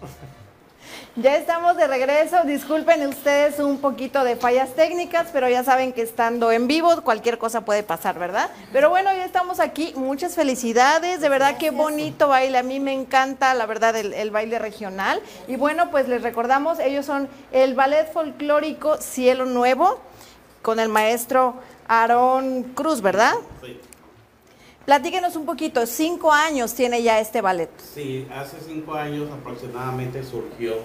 Ya estamos de regreso. Disculpen ustedes un poquito de fallas técnicas, pero ya saben que estando en vivo cualquier cosa puede pasar, ¿verdad? Pero bueno, ya estamos aquí. Muchas felicidades. De verdad, qué bonito baile. A mí me encanta, la verdad, el, el baile regional. Y bueno, pues les recordamos, ellos son el ballet folclórico Cielo Nuevo con el maestro Aarón Cruz, ¿verdad? Sí. Platíquenos un poquito, cinco años tiene ya este ballet. Sí, hace cinco años aproximadamente surgió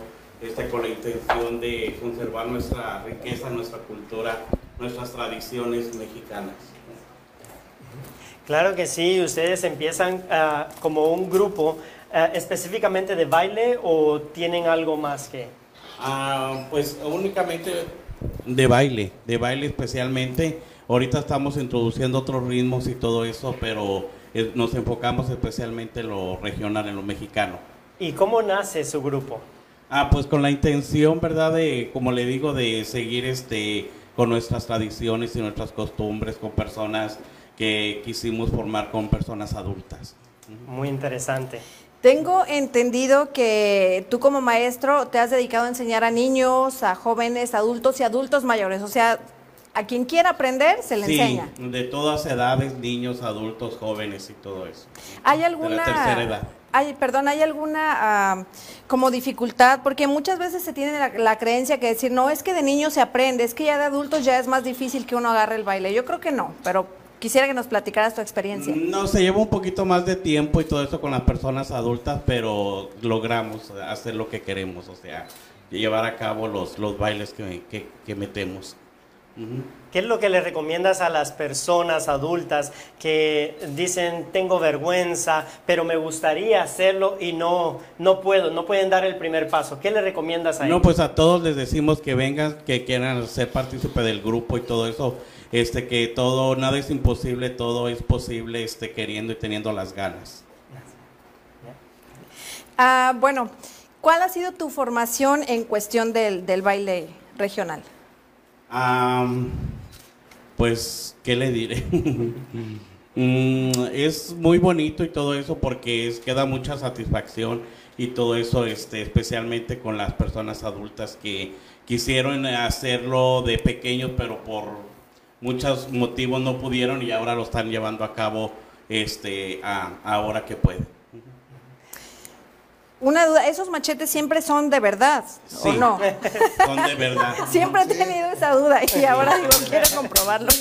este, con la intención de conservar nuestra riqueza, nuestra cultura, nuestras tradiciones mexicanas. Claro que sí, ustedes empiezan ah, como un grupo ah, específicamente de baile o tienen algo más que... Ah, pues únicamente de baile, de baile especialmente. Ahorita estamos introduciendo otros ritmos y todo eso, pero eh, nos enfocamos especialmente en lo regional, en lo mexicano. ¿Y cómo nace su grupo? Ah, pues con la intención, ¿verdad? De, como le digo, de seguir este con nuestras tradiciones y nuestras costumbres, con personas que quisimos formar con personas adultas. Muy interesante. Tengo entendido que tú como maestro te has dedicado a enseñar a niños, a jóvenes, adultos y adultos mayores. O sea, a quien quiera aprender se le sí, enseña. de todas edades, niños, adultos, jóvenes y todo eso. ¿Hay De alguna, la tercera edad. hay, perdón, hay alguna ah, como dificultad? Porque muchas veces se tiene la, la creencia que decir, no, es que de niños se aprende, es que ya de adultos ya es más difícil que uno agarre el baile. Yo creo que no, pero quisiera que nos platicaras tu experiencia. No, se lleva un poquito más de tiempo y todo eso con las personas adultas, pero logramos hacer lo que queremos, o sea, llevar a cabo los, los bailes que, que, que metemos. ¿Qué es lo que le recomiendas a las personas adultas que dicen tengo vergüenza, pero me gustaría hacerlo y no, no puedo, no pueden dar el primer paso? ¿Qué le recomiendas a No, ellos? pues a todos les decimos que vengan, que quieran ser partícipe del grupo y todo eso, este, que todo, nada es imposible, todo es posible, este, queriendo y teniendo las ganas. Ah, bueno, ¿cuál ha sido tu formación en cuestión del, del baile regional? Pues, ¿qué le diré? Mm, es muy bonito y todo eso porque es, queda mucha satisfacción y todo eso, este, especialmente con las personas adultas que quisieron hacerlo de pequeños, pero por muchos motivos no pudieron y ahora lo están llevando a cabo este, a- ahora que pueden. Una duda, ¿esos machetes siempre son de verdad o no? Son de verdad. Siempre he tenido esa duda y ahora digo, quiero comprobarlo.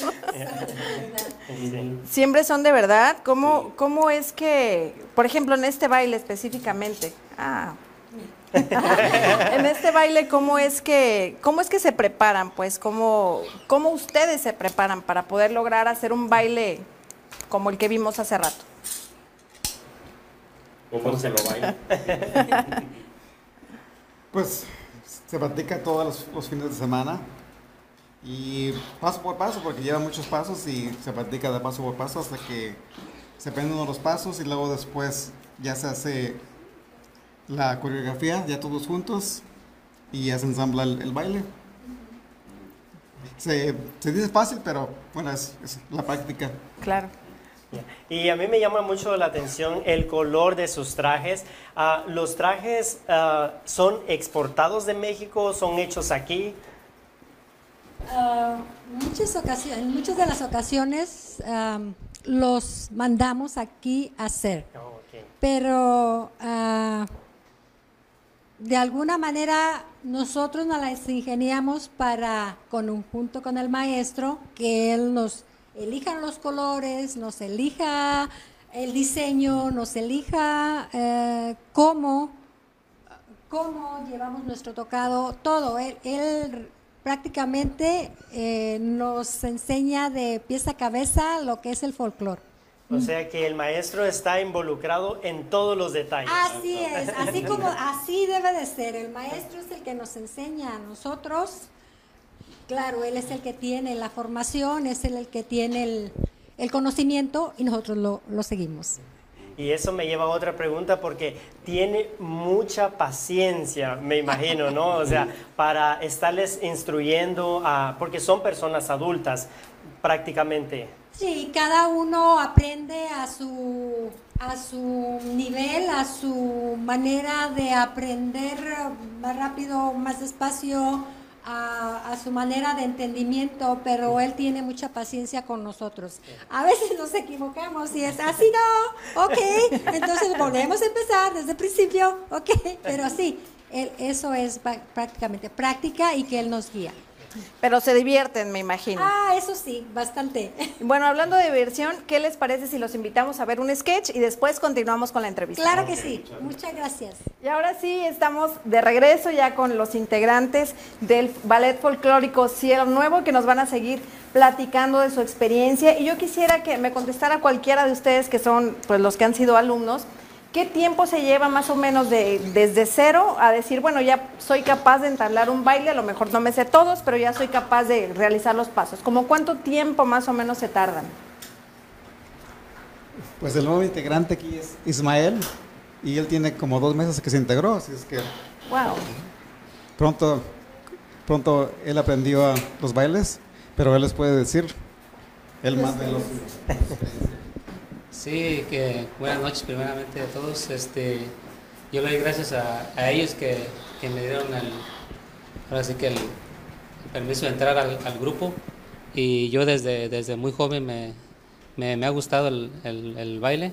Siempre son de verdad. ¿Cómo, ¿Cómo es que, por ejemplo, en este baile específicamente? Ah. en este baile, ¿cómo es que, cómo es que se preparan? Pues, ¿cómo, ¿cómo ustedes se preparan para poder lograr hacer un baile como el que vimos hace rato? ¿Cómo se lo baila? Pues se practica todos los, los fines de semana y paso por paso, porque lleva muchos pasos y se practica de paso por paso hasta que se aprenden uno los pasos y luego después ya se hace la coreografía, ya todos juntos y ya se ensambla el, el baile. Se, se dice fácil, pero bueno, es, es la práctica. Claro. Y a mí me llama mucho la atención el color de sus trajes. Ah, ¿Los trajes ah, son exportados de México? ¿Son hechos aquí? Ah, muchas ocasiones, en muchas de las ocasiones los mandamos aquí a hacer, Oh, pero de alguna manera nosotros nos las ingeniamos para, con, junto con el maestro, que él nos elija los colores, nos elija el diseño, nos elija eh, cómo cómo llevamos nuestro tocado, todo. Él, él prácticamente eh, nos enseña de pieza a cabeza lo que es el folclore. O sea que el maestro está involucrado en todos los detalles. Así es, así como así debe de ser. El maestro es el que nos enseña a nosotros. Claro, él es el que tiene la formación, es el que tiene el, el conocimiento y nosotros lo, lo seguimos. Y eso me lleva a otra pregunta porque tiene mucha paciencia, me imagino, ¿no? O sea, para estarles instruyendo, a, porque son personas adultas prácticamente. Sí, cada uno aprende a su, a su nivel, a su manera de aprender más rápido, más despacio, a, a, su manera de entendimiento, pero él tiene mucha paciencia con nosotros. A veces nos equivocamos y es así, no, ok, entonces volvemos a empezar desde el principio, ok, pero sí, él, eso es prácticamente práctica y que él nos guía. Pero se divierten, me imagino. Ah, eso sí, bastante. Bueno, hablando de diversión, ¿qué les parece si los invitamos a ver un sketch y después continuamos con la entrevista? Claro que sí, muchas gracias. Y ahora sí, estamos de regreso ya con los integrantes del Ballet Folclórico Cielo Nuevo que nos van a seguir platicando de su experiencia. Y yo quisiera que me contestara cualquiera de ustedes que son pues los que han sido alumnos. ¿Qué tiempo se lleva más o menos de, desde cero a decir, bueno, ya soy capaz de entablar un baile, a lo mejor no me sé todos, pero ya soy capaz de realizar los pasos? ¿Cómo cuánto tiempo más o menos se tardan? Pues el nuevo integrante aquí es Ismael y él tiene como dos meses que se integró, así es que... Wow. Pronto, pronto él aprendió los bailes, pero él les puede decir, él más de los... Sí, que buenas noches primeramente a todos. Este, yo le doy gracias a, ellos que, me dieron el, ahora que el, permiso de entrar al, grupo. Y yo desde, desde muy joven me, me, ha gustado el, el, baile.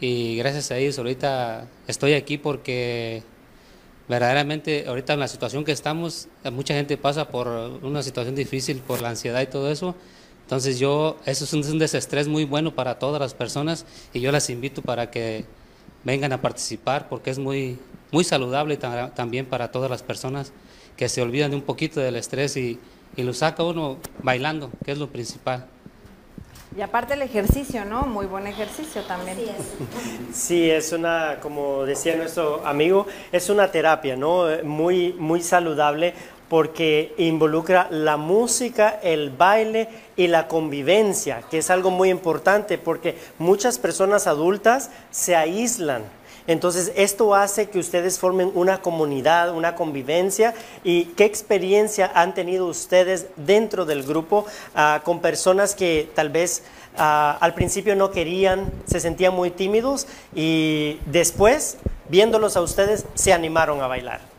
Y gracias a ellos ahorita estoy aquí porque verdaderamente ahorita en la situación que estamos, mucha gente pasa por una situación difícil por la ansiedad y todo eso entonces yo, eso es un, desestrés muy bueno para todas las personas y yo las invito para que vengan a participar porque es muy, muy saludable también para todas las personas que se olvidan de un poquito del estrés y, y lo saca uno bailando, que es lo principal. Y aparte el ejercicio, ¿no? Muy buen ejercicio también. Sí es. sí, es una, como decía nuestro amigo, es una terapia, ¿no? Muy, muy saludable porque involucra la música, el baile y la convivencia, que es algo muy importante porque muchas personas adultas se aíslan. Entonces, esto hace que ustedes formen una comunidad, una convivencia. ¿Y qué experiencia han tenido ustedes dentro del grupo ah, con personas que tal vez ah, al principio no querían, se sentían muy tímidos y después, viéndolos a ustedes, se animaron a bailar?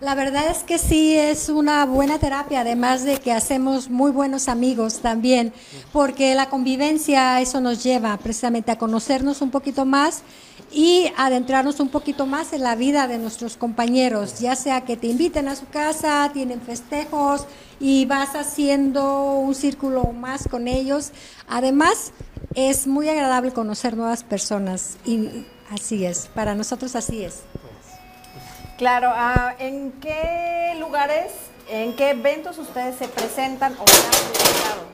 La verdad es que sí es una buena terapia, además de que hacemos muy buenos amigos también, porque la convivencia eso nos lleva precisamente a conocernos un poquito más y adentrarnos un poquito más en la vida de nuestros compañeros, ya sea que te inviten a su casa, tienen festejos y vas haciendo un círculo más con ellos. Además, es muy agradable conocer nuevas personas y así es, para nosotros así es. Claro, ah, ¿en qué lugares, en qué eventos ustedes se presentan o han presentado?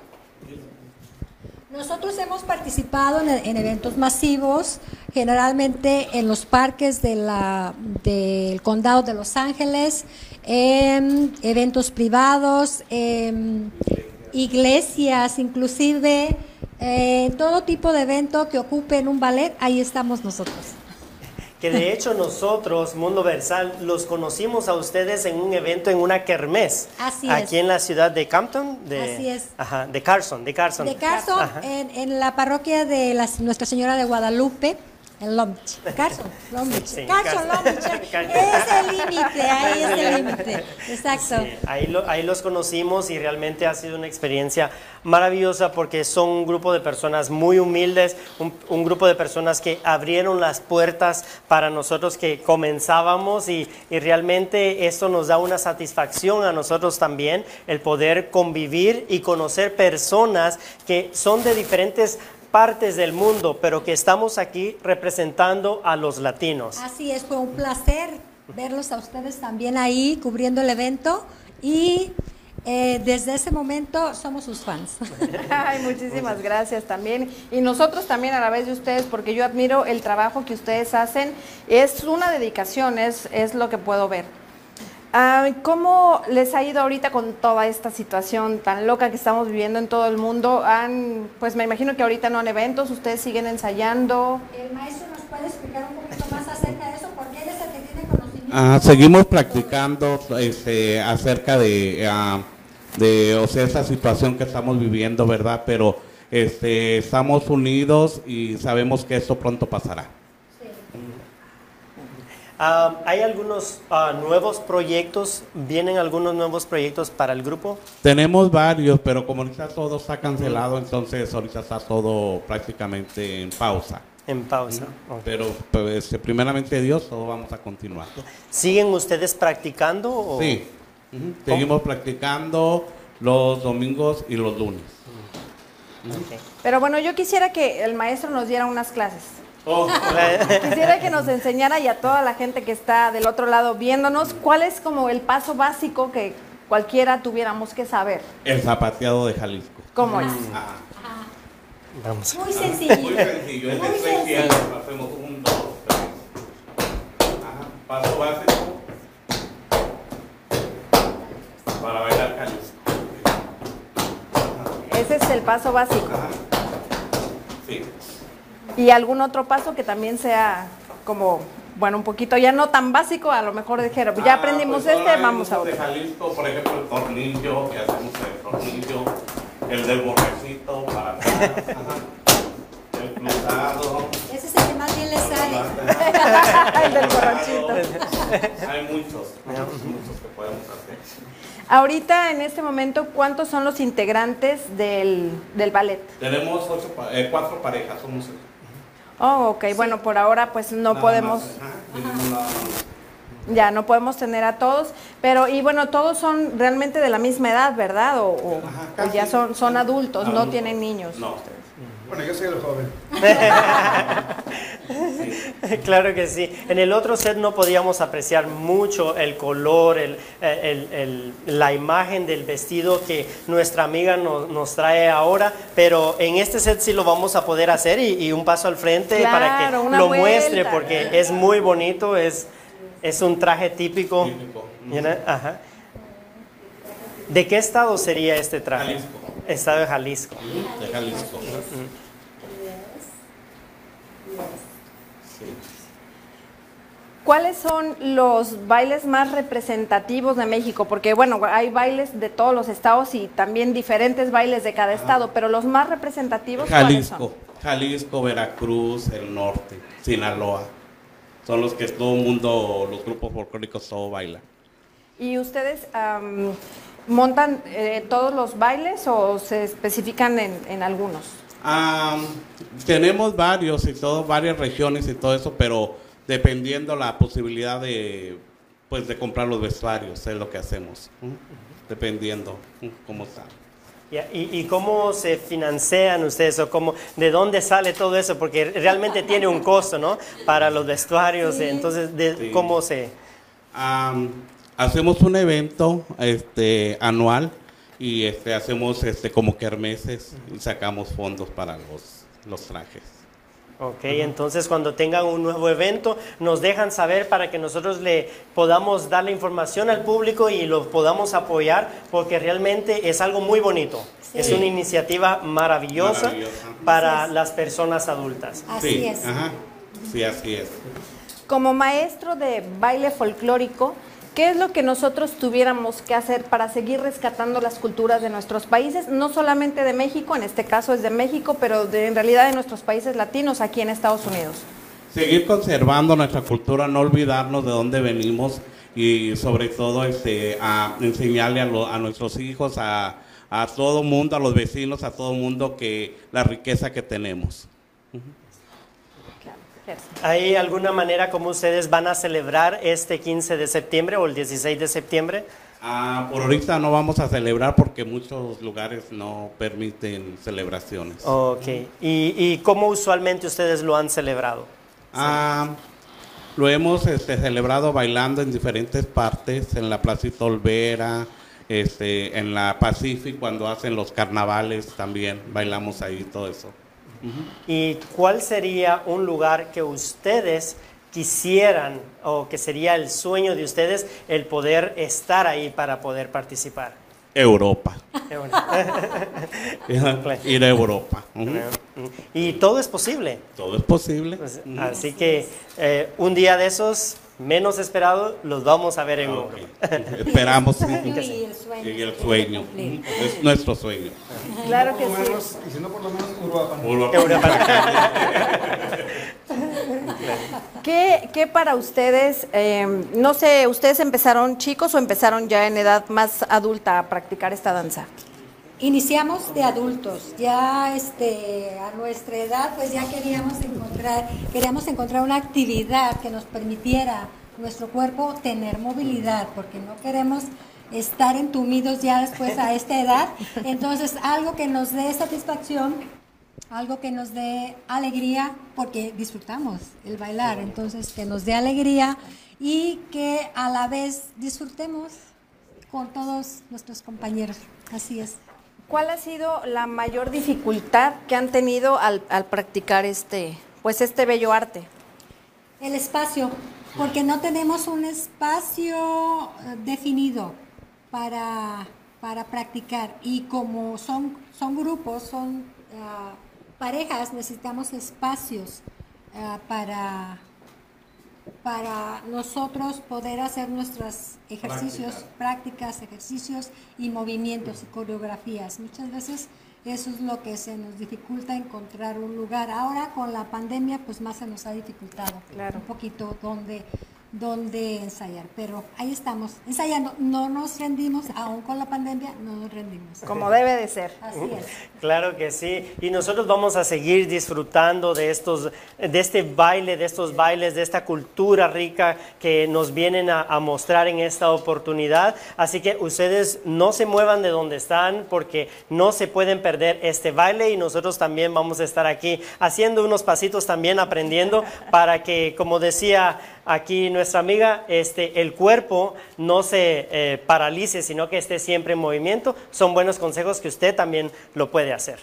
Nosotros hemos participado en, eventos masivos, generalmente en los parques de la, del condado de Los Ángeles, en eventos privados, en iglesias, inclusive, en eh, todo tipo de evento que ocupen un ballet, ahí estamos nosotros que de hecho nosotros, Mundo Versal, los conocimos a ustedes en un evento en una kermés. Así aquí en la ciudad de Campton. De, Así es. Ajá, de Carson, de Carson. De Carson, en, en, la parroquia de la, Nuestra Señora de Guadalupe. En Long Beach. Carson, Long Beach. Carson, Long Beach. es el límite, ahí es el límite. Exacto. ahí, ahí los conocimos y realmente ha sido una experiencia maravillosa porque son un grupo de personas muy humildes, un, un, grupo de personas que abrieron las puertas para nosotros que comenzábamos y, y realmente esto nos da una satisfacción a nosotros también, el poder convivir y conocer personas que son de diferentes partes del mundo, pero que estamos aquí representando a los latinos. Así es, fue un placer verlos a ustedes también ahí cubriendo el evento y eh, desde ese momento somos sus fans. Ay, muchísimas gracias también. Y nosotros también a la vez de ustedes, porque yo admiro el trabajo que ustedes hacen. Es una dedicación, es, es lo que puedo ver. ¿Cómo les ha ido ahorita con toda esta situación tan loca que estamos viviendo en todo el mundo? Han, pues me imagino que ahorita no han eventos, ustedes siguen ensayando. El maestro nos puede explicar un poquito más acerca de eso, porque él es el que tiene conocimiento. Ah, seguimos practicando este, acerca de, ah, de, o sea, esta situación que estamos viviendo, ¿verdad? Pero este, estamos unidos y sabemos que esto pronto pasará. Ah, ¿Hay algunos ah, nuevos proyectos? ¿Vienen algunos nuevos proyectos para el grupo? Tenemos varios, pero como ahorita todo está cancelado, entonces ahorita está todo prácticamente en pausa. En pausa. Ok. Pero pues, este, primeramente Dios, todo vamos a continuar. ¿Siguen ustedes practicando? o- Sí, seguimos practicando los domingos y los lunes. Ok. Pero bueno, yo quisiera que el maestro nos diera unas clases. Oh, Quisiera que nos enseñara y a toda la gente que está del otro lado viéndonos cuál es como el paso básico que cualquiera tuviéramos que saber. el zapateado de Jalisco. ¿Cómo es? Ah, Vamos. Muy muy sencillo. sencillo, es de Muy seis sencillo. tiempos, hacemos un, dos, tres. Ajá, paso básico para bailar Jalisco. Ese es el paso básico. Ajá. Sí. Y algún otro paso que también sea como, bueno, un poquito ya no tan básico, a lo mejor dijeron, ya Ah, aprendimos pues este, vamos a otro. de Jalisco, por ejemplo, el tornillo, que hacemos el tornillo, el del borrecito para acá, el cruzado. Ese es el que más bien le sale. El del borrachito. Hay muchos, muchos que podemos hacer. Ahorita, en este momento, ¿cuántos son los integrantes del, del ballet? Tenemos ocho, eh, cuatro parejas, somos. Oh, ok, bueno, por ahora pues no Nada podemos, ya no podemos tener a todos, pero y bueno, todos son realmente de la misma edad, ¿verdad? O, o- Ajá, o ya son, son adultos, no tienen niños. No. Bueno, yo soy el joven. Claro que sí. En el otro set no podíamos apreciar mucho el color, el, el- el- la imagen del vestido que nuestra amiga nos, nos trae ahora, pero en este set sí lo vamos a poder hacer y, y un paso al frente para que lo vuelta. muestre porque es muy bonito, es, es un traje típico. Ajá. ¿De qué estado sería este traje? Jalisco. Estado de Jalisco. De Jalisco. ¿Cuáles son los bailes más representativos de México? Porque bueno, hay bailes de todos los estados y también diferentes bailes de cada estado, pero los más representativos ¿cuáles son? Jalisco, Jalisco, Veracruz, el norte, Sinaloa. Son los que todo el mundo, los grupos folclóricos, todo bailan. ¿Y ustedes montan eh, todos los bailes o se especifican en, en algunos? Ah, tenemos varios y todo, varias regiones y todo eso, pero dependiendo la posibilidad de, pues, de comprar los vestuarios, es lo que hacemos. Dependiendo cómo está. ¿Y, y cómo se financian ustedes o cómo, de dónde sale todo eso? Porque realmente tiene un costo, ¿no? Para los vestuarios, entonces, de, Sí. ¿cómo se...? Am, hacemos un evento este, anual y este, hacemos este, como kermeses y sacamos fondos para los, los trajes. Ok, entonces cuando tengan un nuevo evento, nos dejan saber para que nosotros le podamos dar la información al público y lo podamos apoyar, porque realmente es algo muy bonito. Sí. Es una iniciativa maravillosa, Maravillosa. para las personas adultas. Así sí, es. Ajá, sí, así es. Como maestro de baile folclórico, ¿qué es lo que nosotros tuviéramos que hacer para seguir rescatando las culturas de nuestros países? No solamente de México, en este caso es de México, pero en realidad de nuestros países latinos aquí en Estados Unidos. Seguir conservando nuestra cultura, no olvidarnos de dónde venimos y sobre todo este, enseñarle a, nuestros hijos, a todo mundo, a los vecinos, a todo mundo que la riqueza que tenemos. ¿Hay alguna manera como ustedes van a celebrar este 15 de septiembre o el 16 de septiembre? Ah, por ahorita no vamos a celebrar porque muchos lugares no permiten celebraciones. Ok. ¿Y, y cómo usualmente ustedes lo han celebrado? Ah, lo hemos este, celebrado bailando en diferentes partes, en la Placita Olvera, este, en la Pacific cuando hacen los carnavales también bailamos ahí todo eso. ¿Y cuál sería un lugar que ustedes quisieran o que sería el sueño de ustedes el poder estar ahí para poder participar? Europa. Ir a Europa. Y todo es posible. Todo es posible. Pues, Así que eh, un día de esos menos esperados los vamos a ver en Ah, Europa. ok. Esperamos. Y el sueño. Y el sueño. Es nuestro sueño. Claro que Por sí. menos, y si no, por lo menos Uruapan. ¿Qué, qué para ustedes, eh, no sé, ustedes empezaron chicos o empezaron ya en edad más adulta a practicar esta danza? Iniciamos de adultos, ya este, a nuestra edad pues ya queríamos encontrar, queríamos encontrar una actividad que nos permitiera nuestro cuerpo tener movilidad, porque no queremos estar entumidos ya después a esta edad. Entonces algo que nos dé satisfacción, algo que nos dé alegría, porque disfrutamos el bailar, entonces que nos dé alegría y que a la vez disfrutemos con todos nuestros compañeros. Así es. ¿Cuál ha sido la mayor dificultad que han tenido al, practicar este, pues este bello arte? El espacio, porque no tenemos un espacio eh, definido para, para practicar y como son, son grupos, son ah, parejas, necesitamos espacios ah, para, para nosotros poder hacer nuestros ejercicios, prácticas, ejercicios y movimientos y coreografías. Muchas veces eso es lo que se nos dificulta encontrar un lugar. Ahora con la pandemia pues más se nos ha dificultado Claro. un poquito donde, donde ensayar. Pero ahí estamos, ensayando. No nos rendimos, aún con la pandemia no nos rendimos. Como debe de ser. Así es. Claro que sí, y nosotros vamos a seguir disfrutando de estos, de este baile, de estos bailes, de esta cultura rica que nos vienen a, a mostrar en esta oportunidad. Así que ustedes no se muevan de donde están porque no se pueden perder este baile y nosotros también vamos a estar aquí haciendo unos pasitos también aprendiendo para que, como decía aquí nuestra amiga, este, el cuerpo no se eh, paralice, sino que esté siempre en movimiento. Son buenos consejos que usted también lo puede hacer.